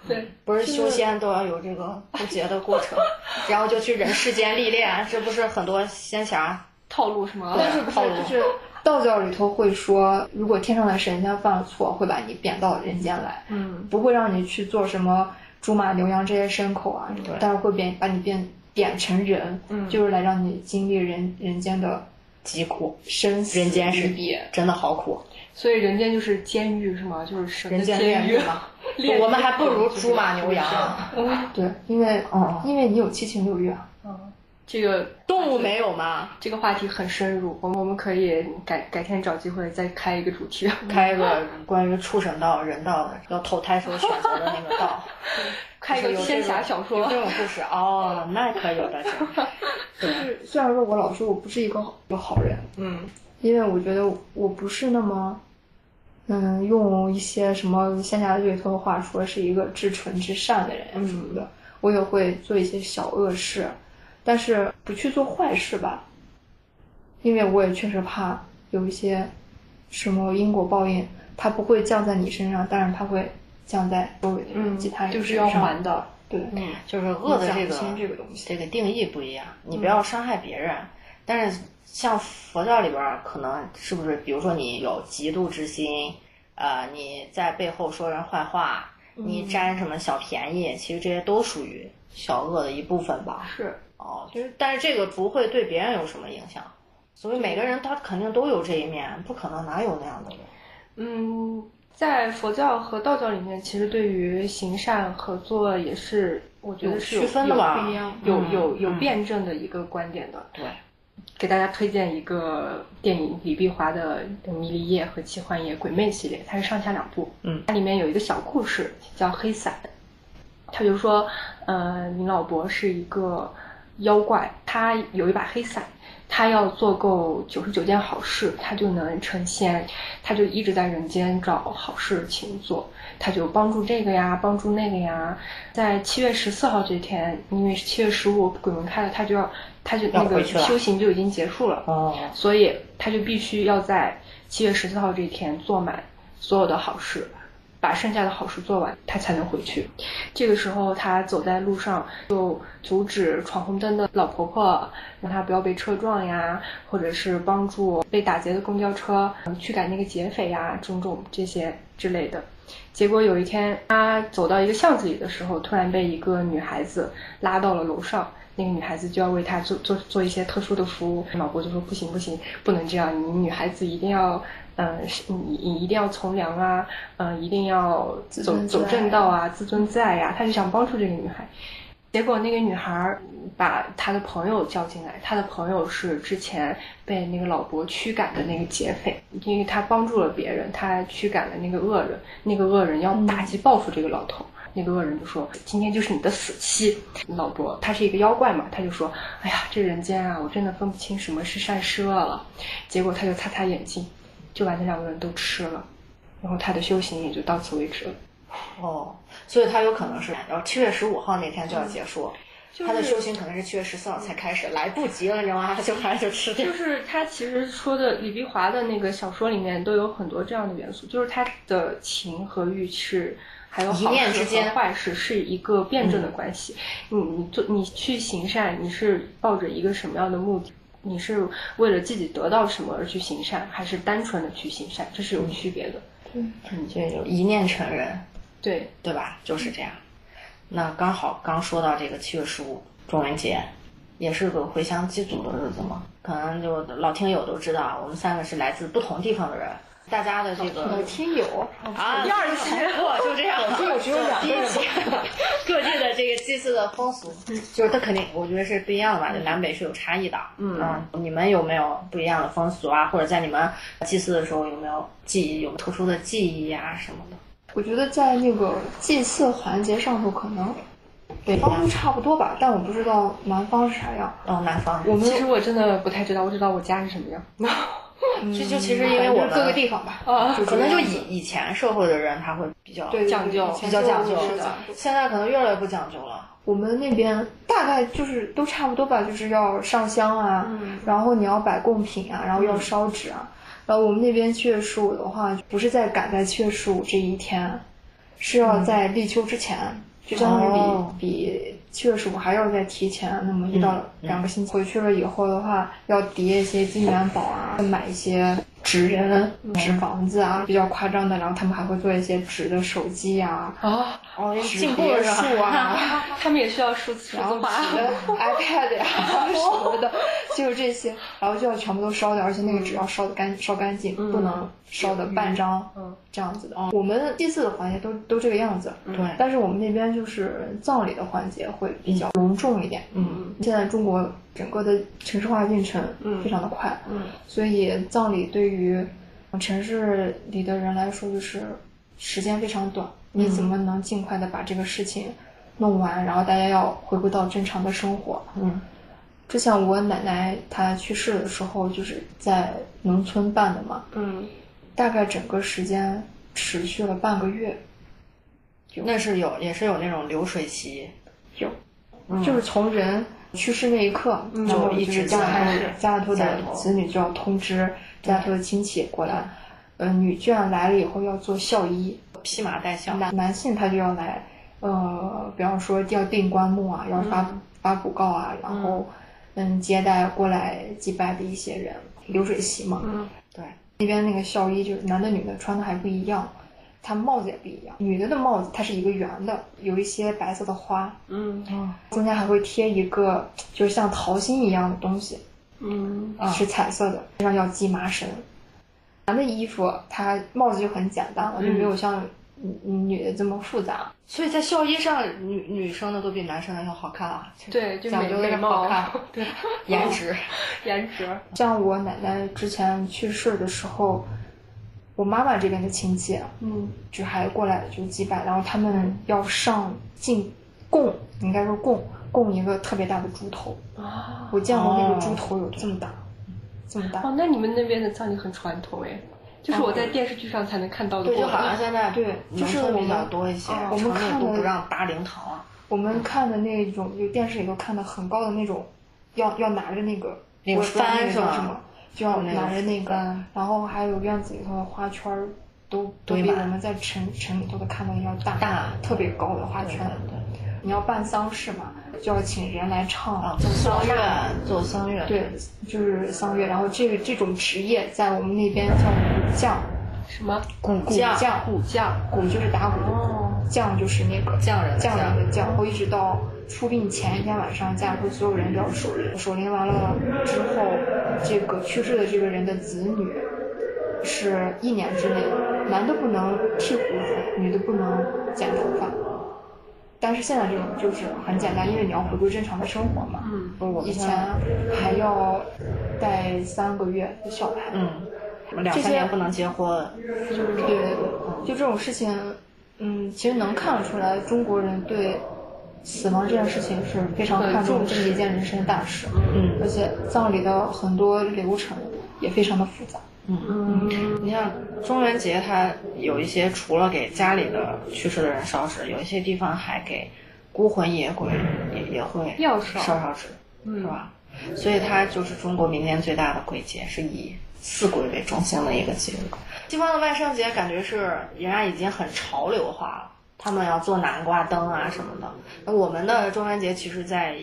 对，不是修仙都要有这个渡劫的过程，然后就去人世间历练，这不是很多仙侠？套路什么？但是不是？就是道教里头会说，如果天上的神仙犯了错，会把你贬到人间来，嗯，不会让你去做什么猪马牛羊这些牲口啊，但是会贬把你变贬成人，嗯，就是来让你经历人人间的。疾苦，生死人间是真的好苦，所以人间就是监狱是吗？就是神的监狱吗？我们还不如猪马牛羊。对，因为哦，因为你有七情六欲啊。嗯，这个动物没有吗？这个话题很深入，我们我们可以改改天找机会再开一个主题，开一个关于畜生道、人道的，要投胎时候选择的那个道。开一个仙侠小说，有这种故事哦，那可有的是。就是虽然说我老说我不是一个一个好人，嗯，因为我觉得我不是那么，嗯，用一些什么仙侠里头的话说，是一个至纯至善的人什么的。我也会做一些小恶事，但是不去做坏事吧，因为我也确实怕有一些什么因果报应，它不会降在你身上，但是它会。降在周围的人其他人就是要还的，对，嗯，就是恶的这个这个东西，这个定义不一样，你不要伤害别人。但是像佛教里边，可能是不是，比如说你有嫉妒之心，呃，你在背后说人坏话，你占什么小便宜，其实这些都属于小恶的一部分吧？是，哦，就是，但是这个不会对别人有什么影响，所以每个人他肯定都有这一面，不可能哪有那样的人？嗯。在佛教和道教里面，其实对于行善合作也是，我觉得是有区分的吧，有有有辩证的一个观点的。对，给大家推荐一个电影，李碧华的《迷离夜》和《奇幻夜》鬼魅系列，它是上下两部。嗯，它里面有一个小故事叫黑伞，他就说，呃，你老伯是一个妖怪，他有一把黑伞。他要做够九十九件好事，他就能成仙。他就一直在人间找好事情做，他就帮助这个呀，帮助那个呀。在七月十四号这天，因为是七月十五鬼门开了，他就要，他就那个修行就已经结束了。哦。所以他就必须要在七月十四号这一天做满所有的好事，把剩下的好事做完，他才能回去。这个时候，他走在路上，就阻止闯红灯的老婆婆，让她不要被车撞呀，或者是帮助被打劫的公交车驱赶那个劫匪呀，种种这些之类的。结果有一天，他走到一个巷子里的时候，突然被一个女孩子拉到了楼上。那个女孩子就要为他做做做一些特殊的服务，老伯就说不行不行，不能这样，你女孩子一定要，嗯，你你一定要从良啊，嗯，一定要走走正道啊，自尊自爱呀。他就想帮助这个女孩，结果那个女孩把她的朋友叫进来，她的朋友是之前被那个老伯驱赶的那个劫匪，因为他帮助了别人，他驱赶了那个恶人，那个恶人要打击报复这个老头。那个恶人就说：“今天就是你的死期，老伯，他是一个妖怪嘛，他就说：哎呀，这人间啊，我真的分不清什么是善是恶了。结果他就擦擦眼睛，就把那两个人都吃了，然后他的修行也就到此为止了。哦，所以他有可能是，然后七月十五号那天就要结束，他的修行可能是七月十四号才开始，来不及了，你知道吗？他 就反正就吃掉。就是他其实说的李碧华的那个小说里面都有很多这样的元素，就是他的情和欲是。还有好事和坏事是一个辩证的关系。你你做你去行善，你是抱着一个什么样的目的？你是为了自己得到什么而去行善，还是单纯的去行善？这是有区别的。嗯，就一念成人，对对吧？就是这样。那刚好刚说到这个七月十五中元节，也是个回乡祭祖的日子嘛。可能就老听友都知道，我们三个是来自不同地方的人。大家的这个听友啊，第二期不就这样？听友只有两个人。各地的这个祭祀的风俗，就是它肯定，我觉得是不一样的吧？就南北是有差异的。嗯，你们有没有不一样的风俗啊？或者在你们祭祀的时候有没有记忆，有特殊的记忆啊什么的？我觉得在那个祭祀环节上头，可能北方都差不多吧，但我不知道南方是啥样。哦，南方。我们其实我真的不太知道，我知道我家是什么样。这就其实因为我们各个地方吧，可能就以以前社会的人他会比较讲究，比较讲究。现在可能越来越不讲究了。我们那边大概就是都差不多吧，就是要上香啊，然后你要摆贡品啊，然后要烧纸啊。然后我们那边七月十五的话，不是在赶在七月十五这一天，是要在立秋之前，就相当于比比。七月十五还要再提前那么一到两个星期，回去了以后的话，要叠一些金元宝啊，买一些。纸人、纸房子啊，比较夸张的，然后他们还会做一些纸的手机呀，啊，哦，进步了树啊，他们也需要数字，然后纸的 iPad 呀 什么的，就是这些，然后就要全部都烧掉，而且那个纸要烧的干烧干净，不能烧的半张，嗯，这样子的。我们祭祀的环节都都这个样子，对，但是我们那边就是葬礼的环节会比较隆重一点，嗯，现在中国。整个的城市化进程非常的快，嗯。所以葬礼对于城市里的人来说就是时间非常短。你怎么能尽快的把这个事情弄完，然后大家要回归到正常的生活？嗯，之前我奶奶她去世的时候就是在农村办的嘛，嗯，大概整个时间持续了半个月。那是有，也是有那种流水席，有，就是从人。去世那一刻，就一直家家里头的子女就要通知家里头的亲戚过来。呃，女眷来了以后要做孝衣，披麻戴孝。男男性他就要来，呃，比方说要订棺木啊，要发发布告啊，然后嗯接待过来祭拜的一些人，流水席嘛。嗯，对，那边那个校衣就是男的女的穿的还不一样。他帽子也不一样，女的的帽子它是一个圆的，有一些白色的花，嗯，中间还会贴一个就是像桃心一样的东西，嗯，是彩色的，身上要系麻绳。男的衣服它帽子就很简单了，就没有像女的这么复杂。所以在校衣上，女女生的都比男生的要好看啊。对，就讲究那个好看，对，颜值，颜值。像我奶奶之前去世的时候。我妈妈这边的亲戚，嗯，就还过来就祭拜，然后他们要上进供，应该说供供一个特别大的猪头啊，我见过那个猪头有这么大，这么大。哦，那你们那边的葬礼很传统哎，就是我在电视剧上才能看到的。对，就好像现在对，就是比较多一些，我们看的都不让搭灵堂啊。我们看的那种，就电视里头看的很高的那种，要要拿着那个那个幡是吗？就要拿着那个，然后还有院子里头的花圈儿，都都比我们在城城里头的看到的要大，大特别高的花圈。你要办丧事嘛，就要请人来唱啊，做唢丧乐呐，做丧乐，对，就是丧乐。然后这个这种职业在我们那边叫鼓匠，什么鼓鼓匠匠，鼓匠？鼓就是打鼓的哦鼓，匠就是那个匠人匠匠人的匠。然后一直到出殡前一天晚上，家里头所有人都要守灵，守灵完了之后，这个去世的这个人的子女是一年之内，男的不能剃胡子，女的不能剪头发。但是现在这种就是很简单，因为你要回归正常的生活嘛。嗯，我以前还要带三个月的小孩。嗯，两三年不能结婚，对对对，就这种事情，嗯，其实能看得出来，中国人对死亡这件事情是非常看重的，这是一件人生大事。嗯而且葬礼的很多流程也非常的复杂。嗯，你像中元节，它有一些除了给家里的去世的人烧纸，有一些地方还给孤魂野鬼也也会要烧烧烧纸，嗯是吧？所以它就是中国民间最大的鬼节，是以四鬼为中心的一个节日。西方的万圣节感觉是人家已经很潮流化了，他们要做南瓜灯啊什么的。那我们的中元节其实在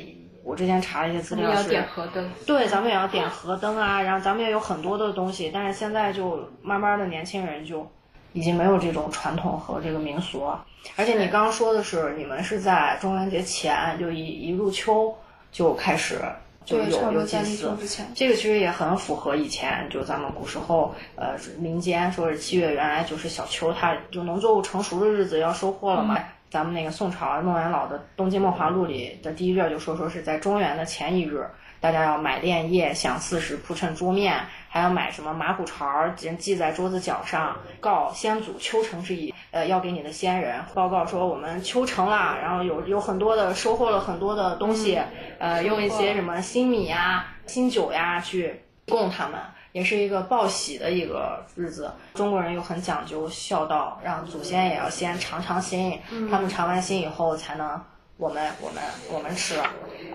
我之前查了一些资料是要点河灯。对，咱们也要点河灯啊，然后咱们也有很多的东西，但是现在就慢慢的年轻人就已经没有这种传统和这个民俗了。而且你刚刚说的是，你们是在中元节前就一一入秋就开始就有有祭祀。这个其实也很符合以前就咱们古时候呃民间说是七月原来就是小秋，它就农作物成熟的日子要收获了嘛。咱们那个宋朝孟元老的《东京梦华录》里的第一卷就说说是在中元的前一日，大家要买炼液、享四时、铺陈桌面，还要买什么马骨槽儿，系在桌子角上，告先祖秋成之意。呃，要给你的先人报告说我们秋成啦，然后有有很多的收获了很多的东西，呃，用一些什么新米呀、新酒呀去供他们。也是一个报喜的一个日子，中国人又很讲究孝道，让祖先也要先尝尝新，他们尝完心以后才能我们我们我们吃。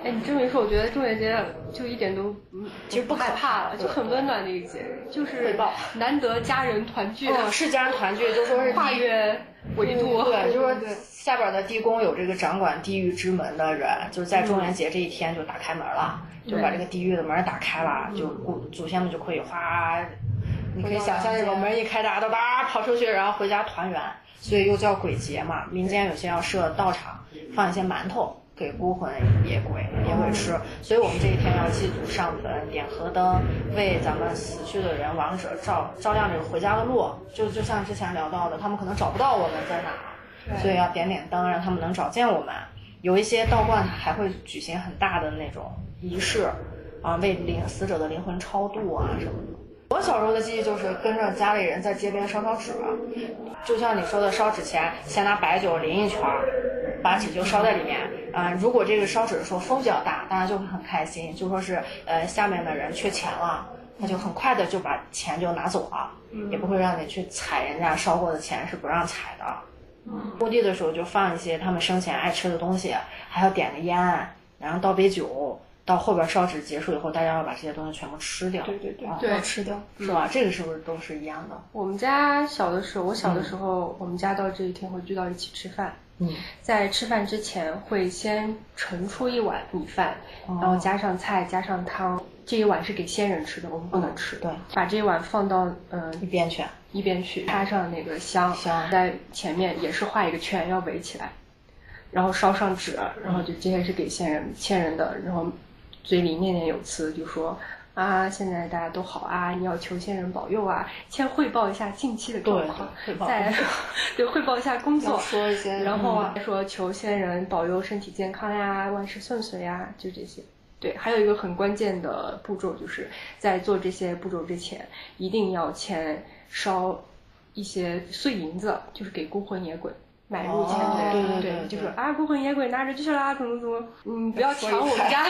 哎，你这么一说，我觉得中元节就一点都嗯其实不可害怕了，就很温暖的一个节日，就是难得家人团聚，嗯，是家人团聚，就说是跨越维度，对，就是说下边的地宫有这个掌管地狱之门的人，就是在中元节这一天就打开门了，就把这个地狱的门打开了，就古祖先们就可以哗，你可以想象这种门一开，大家都叭跑出去，然后回家团圆，所以又叫鬼节嘛。民间有些要设道场，放一些馒头。给孤魂野鬼也会吃，所以我们这一天要祭祖上坟、点河灯，为咱们死去的人亡者照照亮这个回家的路。就就像之前聊到的，他们可能找不到我们在哪，所以要点点灯，让他们能找见我们。有一些道观还会举行很大的那种仪式，啊，为灵死者的灵魂超度啊什么的。我小时候的记忆就是跟着家里人在街边烧烧纸，就像你说的，烧纸钱先拿白酒淋一圈儿，把纸就烧在里面。啊、如果这个烧纸的时候风比较大，大家就会很开心，就说是呃下面的人缺钱了，他就很快的就把钱就拿走了，也不会让你去踩人家烧过的钱，是不让踩的。墓地的时候就放一些他们生前爱吃的东西，还要点个烟，然后倒杯酒。到后边烧纸结束以后，大家要把这些东西全部吃掉。对对对要吃掉。是吧？这个是不是都是一样的？我们家小的时候，我小的时候，我们家到这一天会聚到一起吃饭。嗯，在吃饭之前会先盛出一碗米饭，然后加上菜，加上汤。这一碗是给先人吃的，我们不能吃。对，把这一碗放到嗯、一边去。一边去，插上那个香，香在前面也是画一个圈，要围起来，然后烧上纸，然后就这些是给先人先人的，然后嘴里念念有词，就说啊，现在大家都好啊，你要求仙人保佑啊，先汇报一下近期的状况，再 对汇报一下工作，说一些，然后啊说求仙人保佑身体健康呀，万事顺遂呀，就这些。对，还有一个很关键的步骤，就是在做这些步骤之前，一定要先烧一些碎银子，就是给孤魂野鬼买入钱。对对对对，就是啊，孤魂野鬼拿着去啦，怎么怎么，嗯，不要抢我们家，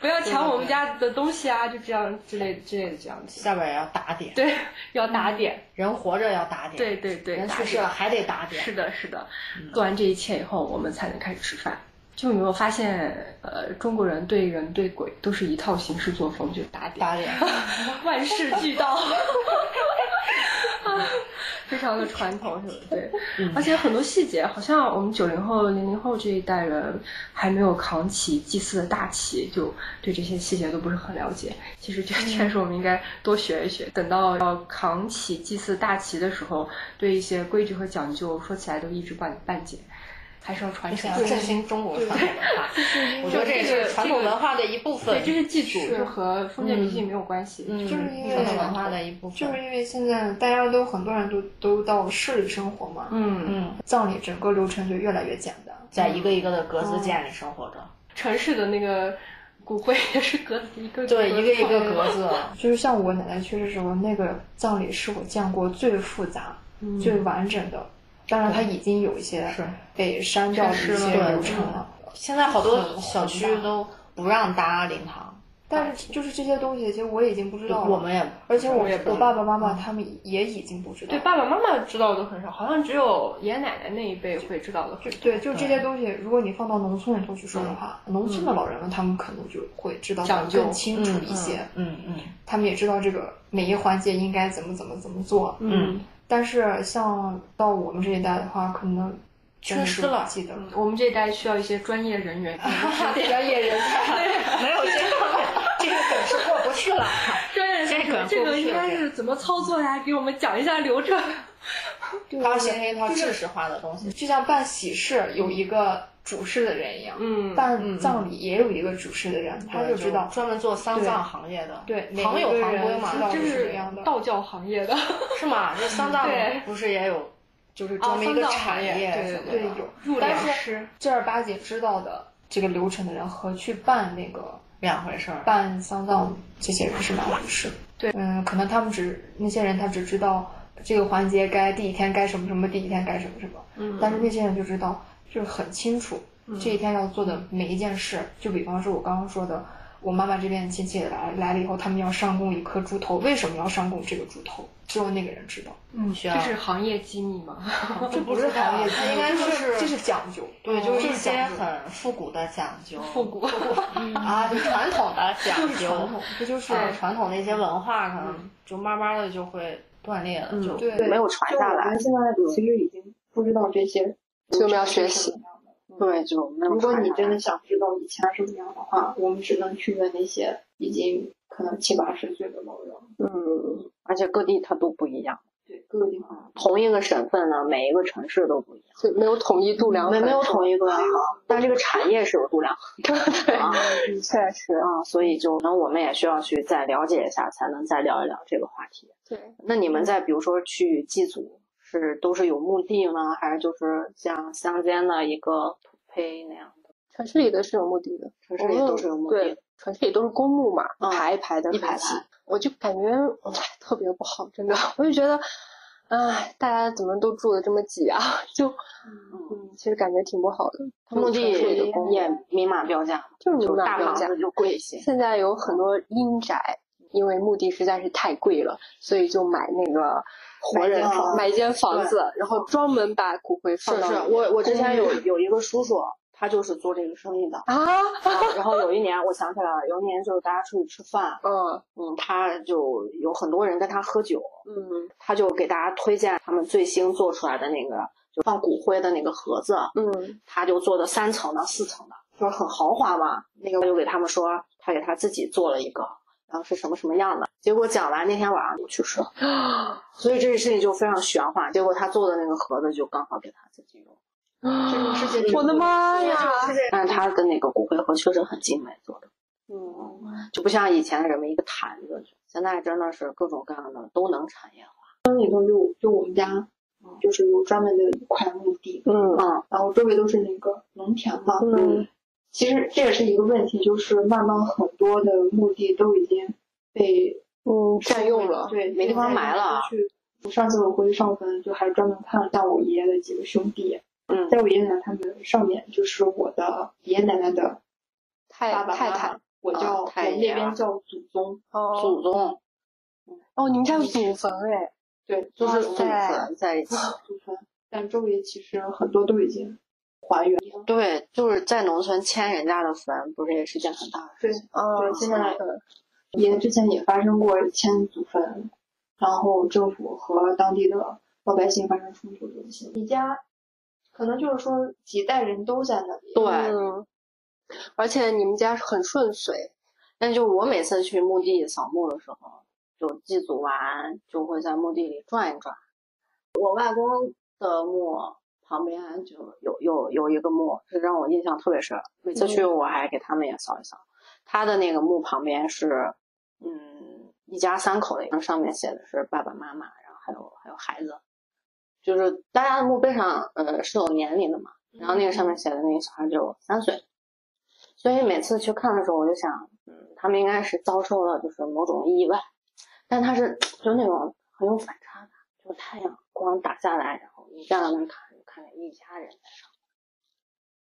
不要抢我们家的东西啊，就这样之类的之类的这样子。下边也要打点，对，要打点。人活着要打点，对对对，人去世了还得打点。是的，是的。做完这一切以后，我们才能开始吃饭。就有没有发现，呃，中国人对人对鬼都是一套行事作风，就是打点，打 点，万事俱到。非常的传统，是吧？对，嗯而且很多细节，好像我们九零后、零零后这一代人还没有扛起祭祀的大旗，就对这些细节都不是很了解。其实这确实我们应该多学一学。等到要扛起祭祀大旗的时候，对一些规矩和讲究说起来都一知半半解，还是要传承想。要振兴中国传统文化，我觉得这也是传统文化的一部分对，。这是祭祖，这和封建迷信没有关系。嗯，就是因为传统文化的一部分。就是因为现在大家都很多人都都到市里生活嘛，嗯，嗯，葬礼整个流程就越来越简单。在一个一个的格子间里生活着。城市的那个骨灰也是格子一个对，一个一个格子。就是像我奶奶去世时候，那个葬礼是我见过最复杂、最完整的。当然，它已经有一些是被删掉的一些流程了。现在好多小区都不让搭灵堂，但是就是这些东西，其实我已经不知道了。我们也，而且我我也我爸爸妈妈他们也已经不知道。对，爸爸妈妈知道的都很少，好像只有爷爷奶奶那一辈会知道的很多。对，就这些东西，如果你放到农村里头去说的话，农村的老人们他们可能就会知道的更清楚一些，嗯嗯他们也知道这个每一环节应该怎么怎么怎么做。嗯，但是像到我们这一代的话，可能缺失了记得。我们这一代需要一些专业人员，专业人才，没有这方面，这个梗是过不去了。专业这个这个应该是怎么操作呀？给我们讲一下流程。它要形成一套知识化的东西。就像办喜事有一个主事的人一样，嗯办葬礼也有一个主事的人，他就知道。专门做丧葬行业的，对每行有行规嘛，这是是这样的道教行业的，是吗？这丧葬 不是也有，就是专门一个产业行业什么的对有入但是。正儿八经知道的这个流程的人和去办那个两回事儿。办丧葬这些人是两回事。对嗯，可能他们只那些人他只知道这个环节该第一天该什么什么，第一天该什么什么，嗯但是那些人就知道就是很清楚这一天要做的每一件事。就比方说我刚刚说的。我妈妈这边亲戚来来了以后，他们要上供一颗猪头，为什么要上供这个猪头？只有那个人知道，嗯，需要这是行业机密吗？这不是行业，它应该是这是讲究，对，就是一些很复古的讲究，复古。啊，就传统的讲究，传统，这就是啊传统的一些文化，可能就慢慢的就会断裂了，就对没有传下来。现在其实已经不知道这些，所以我们要学习。对，就如果你真的想知道以前是什么样的话，我们只能去问那些已经可能七八十岁的老人。嗯，而且各地它都不一样，对，各个地方同一个省份呢，每一个城市都不一样，就没有统一度量衡，没没有统一度量衡，但这个产业是有度量衡的，对啊，确实啊，所以就可能我们也需要去再了解一下，才能再聊一聊这个话题。对。那你们在比如说去祭祖，是都是有墓地呢，还是就是像乡间的一个土坯那样的？城市里的是有墓地的，城市里都是有墓地对，城市里都是公墓嘛，嗯一排一排的，一排排，我就感觉唉特别不好，真的，我就觉得，唉，大家怎么都住的这么挤啊？就，嗯，其实感觉挺不好的。墓地也明码标价，就是明码大标价房子就贵一些。现在有很多阴宅，因为墓地实在是太贵了，所以就买那个活人买间房买一间房子，然后专门把骨灰放到是是，我我之前有有一个叔叔，他就是做这个生意的。啊，然后有一年，我想起来了，有一年就是大家出去吃饭，嗯嗯，他就有很多人跟他喝酒，嗯他就给大家推荐他们最新做出来的那个就放骨灰的那个盒子，嗯他就做的三层的、四层的，就是很豪华嘛。那个我就给他们说，他给他自己做了一个，然后是什么什么样的。结果讲完那天晚上就去世了，所以这个事情就非常玄幻。结果他做的那个盒子就刚好给他自己用，这个世界我的妈呀！但是他的那个骨灰盒确实很精美做的。嗯，就不像以前的人们一个坛子，现在真的是各种各样的都能产业化。村里头就就我们家，就是有专门的一块墓地，嗯嗯，然后周围都是那个农田嘛。嗯，其实这也是一个问题，就是慢慢很多的墓地都已经被嗯，占用了。对，没地方埋了去上次我回去上坟，就还专门看了下我爷爷的几个兄弟，嗯在我爷爷奶奶他们上面就是我的爷爷奶奶的太爸爸太太我叫、我那边叫祖宗，哦祖宗哦，你们家有祖坟哎？对，就是祖坟在一起。祖坟，但周围其实很多都已经还原。对，就是在农村迁人家的坟，不是也是件很大的事对情。哦对，现在 嗯也之前也发生过迁祖坟，然后政府和当地的老百姓发生冲突这些。你家可能就是说几代人都在那里，对，嗯，而且你们家很顺遂，但就我每次去墓地扫墓的时候，就祭祖完就会在墓地里转一转。我外公的墓旁边就有有有一个墓，是让我印象特别深。每次去我还给他们也扫一扫。他的那个墓旁边是，嗯，一家三口的一个，上面写的是爸爸妈妈，然后还有还有孩子，就是大家的墓碑上呃是有年龄的嘛，然后那个上面写的那个小孩只有三岁，所以每次去看的时候，我就想，嗯，他们应该是遭受了就是某种意外，但他是就那种很有反差感，就是太阳光打下来，然后你站在那儿看，就看见一家人在上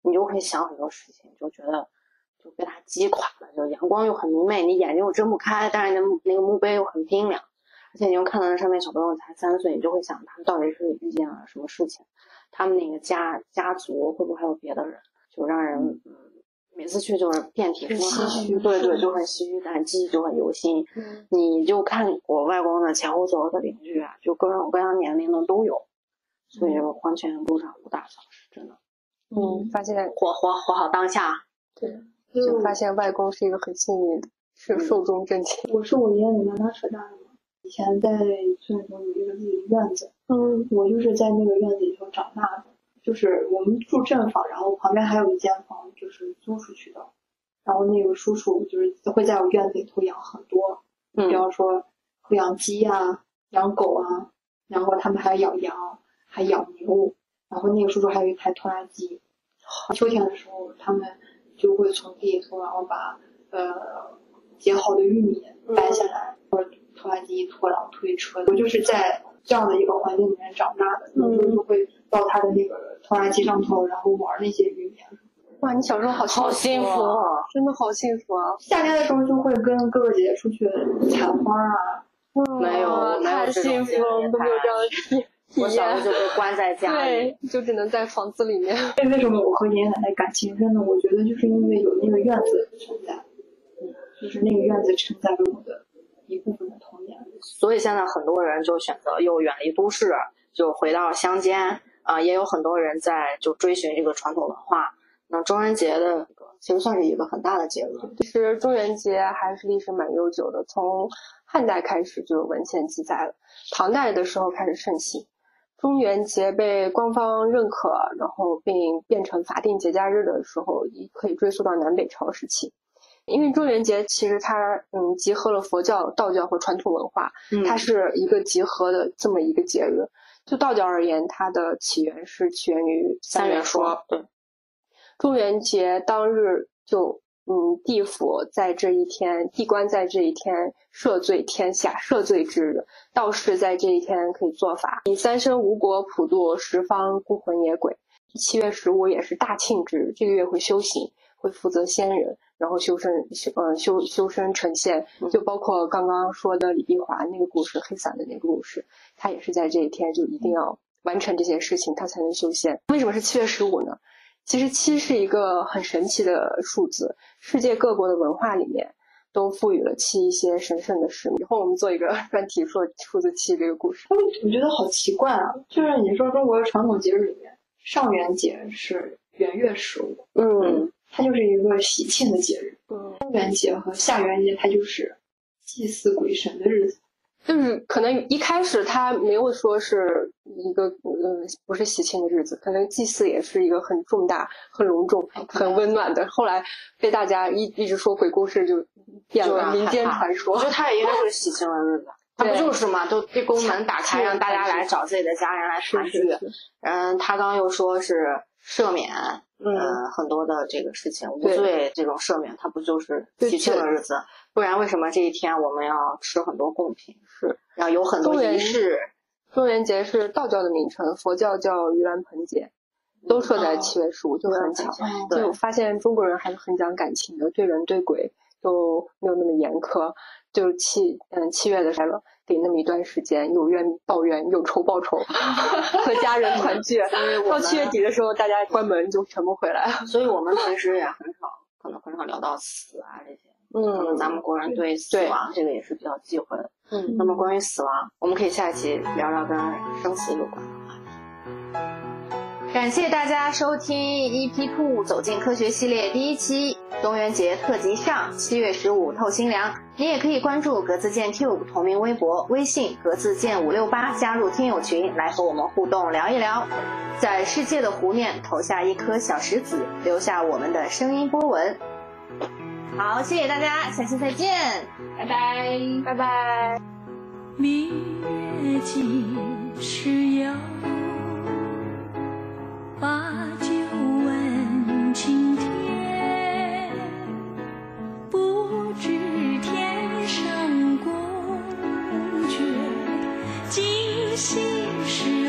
面，你就会想很多事情，就觉得就被他击垮了，就阳光又很明媚，你眼睛又睁不开，但是那那个墓碑又很冰凉，而且你又看到那上面小朋友才三岁，你就会想他们到底是遇见了什么事情，他们那个家家族会不会还有别的人，就让人嗯。每次去就是遍体鳞伤，对对，就很唏嘘，但记忆就很犹新。嗯你就看我外公的前后左右的邻居啊，就各种各样年龄的都有，所以就完全路上无大小事，真的嗯，发现活活活好当下。对就发现外公是一个很幸运的，是寿终正寝。我是我爷爷奶奶拉扯大的嘛。以前在村里头有一个自己的院子，嗯我就是在那个院子里头长大的。就是我们住正房，然后旁边还有一间房，就是租出去的。然后那个叔叔就是会在我院子里头养很多，嗯比嗯方说会养鸡啊、养狗啊，然后他们还养羊，还养牛。然后那个叔叔还有一台拖拉机。秋天的时候，他们就会从地里头，然后把呃结好的玉米掰下来，或者拖拉机一拖，然后推车。我就是在这样的一个环境里面长大的，有时候就会到他的那个拖拉机上头，然后玩那些玉米啊。哇，你小时候好好幸福！真的好幸福啊！夏天的时候就会跟哥哥姐姐出去采花啊，没有哇没有太幸福了，我们都没有这样的 体体我小时候。就被关在家里，对，就只能在房子里面。所 以为什么我和爷爷奶奶感情深呢？我觉得就是因为有那个院子存在，嗯，就是那个院子承载了我的一部分的童年。所以现在很多人就选择又远离都市，就回到乡间。啊、也有很多人在就追寻这个传统文化。那中元节的这个其实算是一个很大的节日，其实中元节还是历史蛮悠久的，从汉代开始就有文献记载了，唐代的时候开始盛行。中元节被官方认可，然后并变成法定节假日的时候，也可以追溯到南北朝时期。因为中元节其实它嗯集合了佛教、道教和传统文化，它是一个集合的这么一个节日。就道教而言，它的起源是起源于三元说，对，中元节当日就，嗯，地府在这一天，地官在这一天赦罪天下，赦罪之日。道士在这一天可以做法，以三生无国普渡十方孤魂野鬼。七月十五也是大庆之日，这个月会修行，会负责仙人，然后修身修呃修修身成仙。就包括刚刚说的李碧华那个故事，黑伞的那个故事，他也是在这一天就一定要完成这些事情，他才能修仙。为什么是七月十五呢？其实七是一个很神奇的数字，世界各国的文化里面都赋予了七一些神圣的使命。以后我们做一个专题说数字七这个故事。我觉得好奇怪啊，就是你说中国的传统节日里面，上元节是元月十五，嗯它就是一个喜庆的节日；嗯，中元节和下元节，它就是祭祀鬼神的日子。就是可能一开始他没有说是一个嗯不是喜庆的日子，可能祭祀也是一个很重大、很隆重、很温暖的。后来被大家一一直说鬼故事，就变了民间传说我觉。得他也应该是喜庆的日子，他不就是嘛？都这宫门打开，让大家来找自己的家人来团聚。嗯，他刚又说是赦免，嗯，嗯，很多的这个事情无对罪这种赦免，他不就是喜庆的日子？不然为什么这一天我们要吃很多贡品，是然后有很多仪式？中元节是道教的名称，佛教叫盂兰盆节，都设在七月十五，就很巧。对就发现中国人还是很讲感情的，对人对鬼都没有那么严苛。就七嗯七月的时候，给那么一段时间，有怨报怨，有仇报仇，和家人团聚。到七月底的时候，大家关门就全部回来了。所以我们平时也很少，可能很少聊到死啊这些。嗯，咱们国人对死亡这个也是比较忌讳的。嗯，那么关于死亡，我们可以下一期聊聊跟生死有关的话题。感谢大家收听 EP Two 走进科学系列第一期中元节特辑上，七月十五透心凉。你也可以关注格子健 Tube 同名微博、微信格子健五六八，加入听友群来和我们互动聊一聊。在世界的湖面投下一颗小石子，留下我们的声音波纹。好，谢谢大家，下期再见，拜拜，拜拜。明月几时有？把酒问青天。不知天上宫阙，今夕是